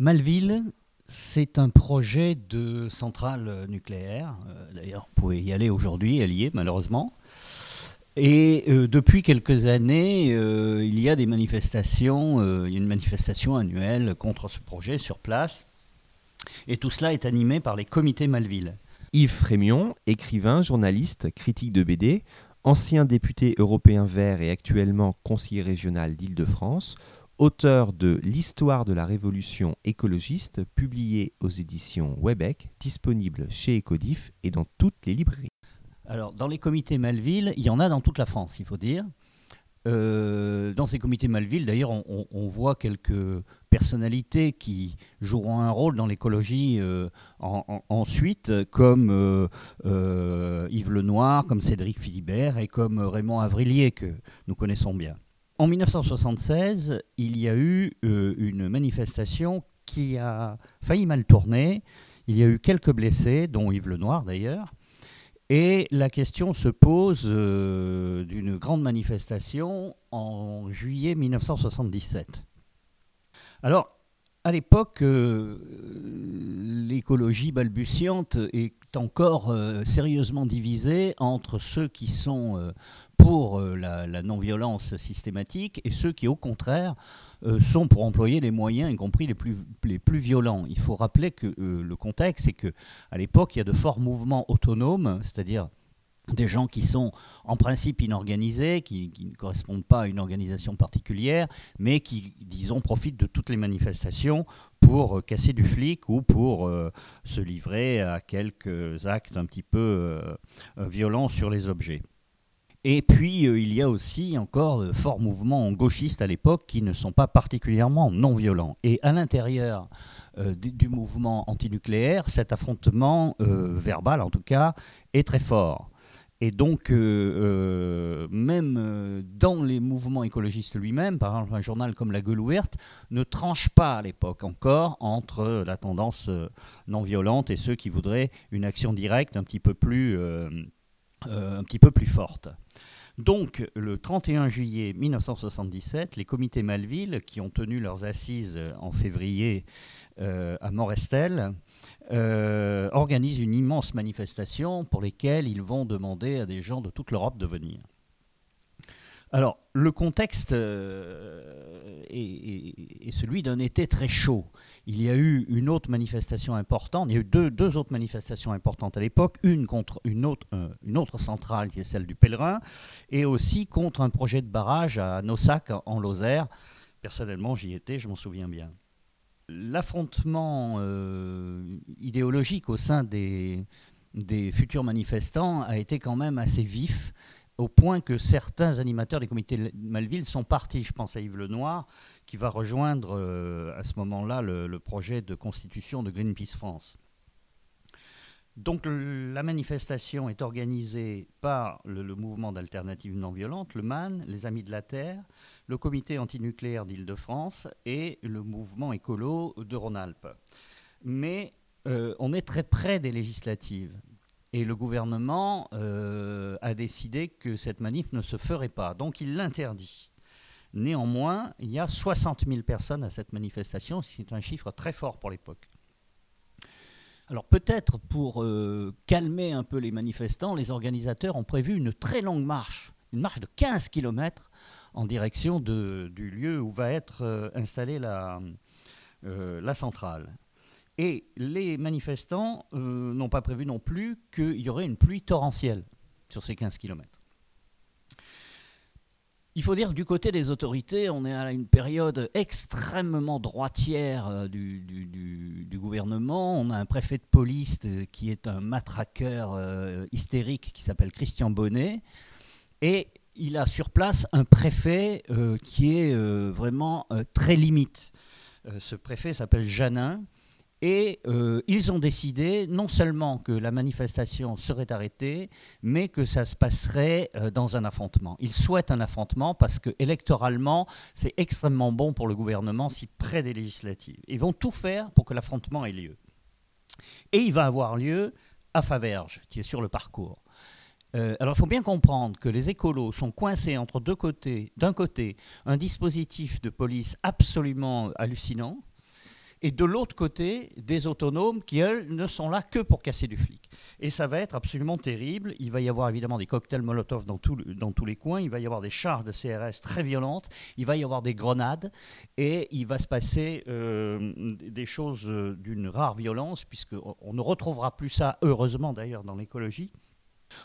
Malville, c'est un projet de centrale nucléaire. Euh, d'ailleurs, vous pouvez y aller aujourd'hui, elle y est malheureusement. Et euh, depuis quelques années, euh, il y a des manifestations, il y a une manifestation annuelle contre ce projet sur place. Et tout cela est animé par les comités Malville. Yves Frémion, écrivain, journaliste, critique de BD, ancien député européen vert et actuellement conseiller régional d'Île-de-France, auteur de L'histoire de la révolution écologiste, publié aux éditions Webec, disponible chez Ecodif et dans toutes les librairies. Alors, dans les comités Malville, il y en a dans toute la France, il faut dire. Euh, dans ces comités Malville, d'ailleurs, on, voit quelques personnalités qui joueront un rôle dans l'écologie euh, ensuite, comme euh, Yves Lenoir, comme Cédric Philibert et comme Raymond Avrilier, que nous connaissons bien. En 1976, il y a eu euh, une manifestation qui a failli mal tourner. Il y a eu quelques blessés, dont Yves Lenoir d'ailleurs. Et la question se pose euh, d'une grande manifestation en juillet 1977. Alors, à l'époque, euh, l'écologie balbutiante est encore sérieusement divisée entre ceux qui sont pour euh, la, non-violence systématique et ceux qui, au contraire, euh, sont pour employer les moyens, y compris les plus, les plus violents. Il faut rappeler que euh, le contexte, c'est qu'à l'époque, il y a de forts mouvements autonomes, c'est-à-dire des gens qui sont en principe inorganisés, qui, ne correspondent pas à une organisation particulière, mais qui, disons, profitent de toutes les manifestations pour casser du flic ou pour se livrer à quelques actes un petit peu violents sur les objets. Et puis, euh, il y a aussi encore de forts mouvements gauchistes à l'époque qui ne sont pas particulièrement non violents. Et à l'intérieur euh, du, mouvement antinucléaire, cet affrontement euh, verbal, en tout cas, est très fort. Et donc, même dans les mouvements écologistes lui-même, par exemple un journal comme La Gueule ouverte, ne tranche pas à l'époque encore entre la tendance non violente et ceux qui voudraient une action directe un petit peu plus euh, un petit peu plus forte. Donc, le 31 juillet 1977, les comités Malville, qui ont tenu leurs assises en février euh, à Morestel, euh, organisent une immense manifestation pour laquelle ils vont demander à des gens de toute l'Europe de venir. Alors, le contexte est, celui d'un été très chaud. Il y a eu une autre manifestation importante, il y a eu deux, autres manifestations importantes à l'époque, une contre une autre, euh, une autre centrale qui est celle du Pèlerin, et aussi contre un projet de barrage à Nossac en Lozère. Personnellement, j'y étais, je m'en souviens bien. L'affrontement euh, idéologique au sein des futurs manifestants a été quand même assez vif au point que certains animateurs des comités Malville sont partis. Je pense à Yves Lenoir, qui va rejoindre euh, à ce moment-là le, projet de constitution de Greenpeace France. Donc la manifestation est organisée par le, mouvement d'alternative non violente, le MAN, les Amis de la Terre, le comité antinucléaire d'Île-de-France et le mouvement écolo de Rhône-Alpes. Mais euh, on est très près des législatives. Et le gouvernement euh, a décidé que cette manif ne se ferait pas. Donc il l'interdit. Néanmoins, il y a 60 000 personnes à cette manifestation, ce qui est un chiffre très fort pour l'époque. Alors peut-être pour euh, calmer un peu les manifestants, les organisateurs ont prévu une très longue marche, une marche de 15 km en direction du lieu où va être euh, installée la, la centrale. Et les manifestants euh, n'ont pas prévu non plus qu'il y aurait une pluie torrentielle sur ces 15 km. Il faut dire que du côté des autorités, on est à une période extrêmement droitière euh, du, gouvernement. On a un préfet de police euh, qui est un matraqueur hystérique qui s'appelle Christian Bonnet. Et il a sur place un préfet qui est vraiment très limite. ce préfet s'appelle Janin. Et euh, ils ont décidé non seulement que la manifestation serait arrêtée, mais que ça se passerait euh, dans un affrontement. Ils souhaitent un affrontement parce que électoralement, c'est extrêmement bon pour le gouvernement si près des législatives. Ils vont tout faire pour que l'affrontement ait lieu. Et il va avoir lieu à Faverges, qui est sur le parcours. Euh, alors il faut bien comprendre que les écolos sont coincés entre deux côtés. D'un côté, un dispositif de police absolument hallucinant, et de l'autre côté, des autonomes qui, elles, ne sont là que pour casser du flic. Et ça va être absolument terrible. Il va y avoir évidemment des cocktails Molotov dans, dans tous les coins, il va y avoir des charges de CRS très violentes, il va y avoir des grenades, et il va se passer euh, des choses euh, d'une rare violence, puisqu'on ne retrouvera plus ça, heureusement d'ailleurs, dans l'écologie.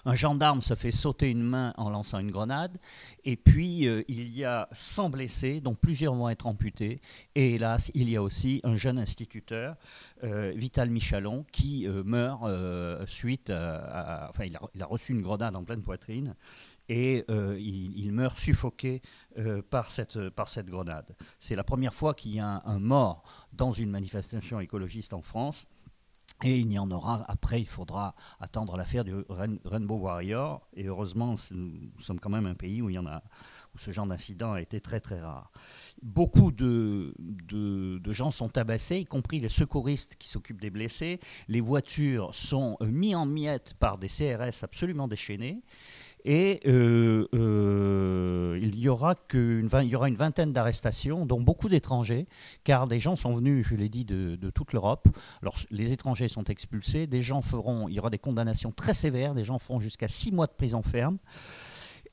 Un gendarme se fait sauter une main en lançant une grenade. Et puis, euh, il y a 100 blessés, dont plusieurs vont être amputés. Et hélas, il y a aussi un jeune instituteur, euh, Vital Michalon, qui euh, meurt suite à, Enfin, il a, reçu une grenade en pleine poitrine. Et il, meurt suffoqué par, cette, par cette grenade. C'est la première fois qu'il y a un mort dans une manifestation écologiste en France. Et il y en aura après, il faudra attendre l'affaire du Rainbow Warrior. Et heureusement, nous sommes quand même un pays où, il y en a, où ce genre d'incident a été très très rare. Beaucoup de, de, gens sont tabassés, y compris les secouristes qui s'occupent des blessés. Les voitures sont mises en miettes par des CRS absolument déchaînés. Et euh, euh, il, y aura une vingtaine d'arrestations, dont beaucoup d'étrangers, car des gens sont venus, je l'ai dit, de, toute l'Europe. Alors les étrangers sont expulsés, des gens feront, il y aura des condamnations très sévères, des gens feront jusqu'à six mois de prison ferme.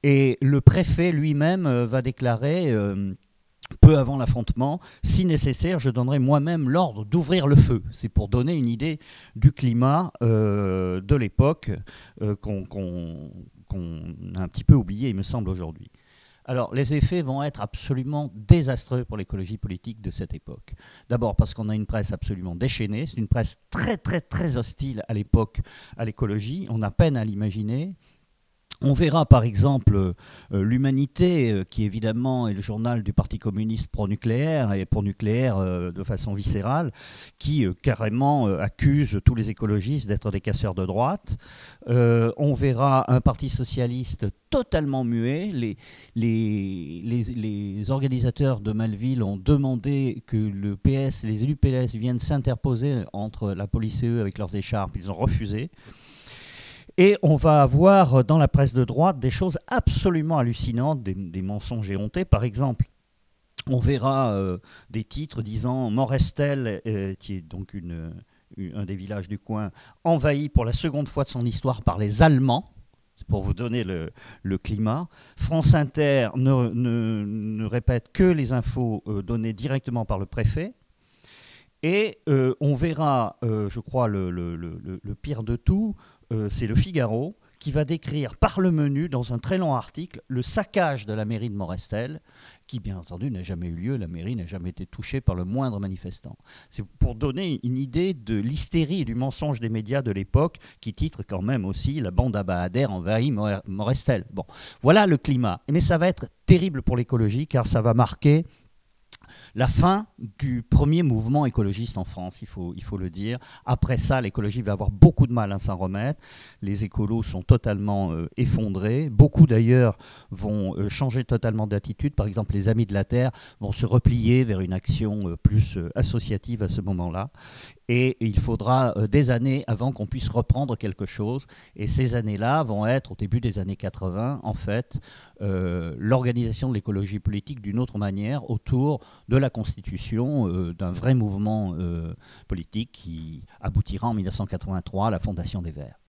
Et le préfet lui-même euh, va déclarer peu avant l'affrontement, si nécessaire, je donnerai moi-même l'ordre d'ouvrir le feu. C'est pour donner une idée du climat de l'époque qu'on a un petit peu oublié, il me semble, aujourd'hui. Alors, les effets vont être absolument désastreux pour l'écologie politique de cette époque. D'abord parce qu'on a une presse absolument déchaînée, c'est une presse très très très hostile à l'époque à l'écologie, on a peine à l'imaginer. On verra par exemple euh, l'Humanité, euh, qui évidemment est le journal du Parti communiste pro-nucléaire et pro-nucléaire euh, de façon viscérale, qui carrément accuse tous les écologistes d'être des casseurs de droite. on verra un Parti socialiste totalement muet. Les, organisateurs de Malville ont demandé que les élus PS viennent s'interposer entre la police et eux avec leurs écharpes. Ils ont refusé. Et on va avoir dans la presse de droite des choses absolument hallucinantes, des, mensonges éhontés. Par exemple, on verra euh, des titres disant Morestel, euh, qui est donc un des villages du coin, envahi pour la seconde fois de son histoire par les Allemands. Pour vous donner le, climat. France Inter ne, répète que les infos euh, données directement par le préfet. Et on verra, je crois, le, pire de tout, euh, c'est le Figaro, qui va décrire par le menu, dans un très long article, le saccage de la mairie de Morestel, qui bien entendu n'a jamais eu lieu, la mairie n'a jamais été touchée par le moindre manifestant. C'est pour donner une idée de l'hystérie et du mensonge des médias de l'époque, qui titre quand même aussi La bande à Bahader envahit Morestel. Bon, voilà le climat. Mais ça va être terrible pour l'écologie, car ça va marquer la fin du premier mouvement écologiste en France, il faut, le dire. Après ça, l'écologie va avoir beaucoup de mal à s'en remettre. Les écolos sont totalement euh, effondrés. Beaucoup d'ailleurs vont euh, changer totalement d'attitude. Par exemple, les Amis de la Terre vont se replier vers une action euh, plus associative à ce moment-là. Et il faudra des années avant qu'on puisse reprendre quelque chose. Et ces années-là vont être, au début des années 80, en fait, l'organisation de l'écologie politique d'une autre manière autour de la constitution euh, d'un vrai mouvement euh, politique qui aboutira en 1983 à la fondation des Verts.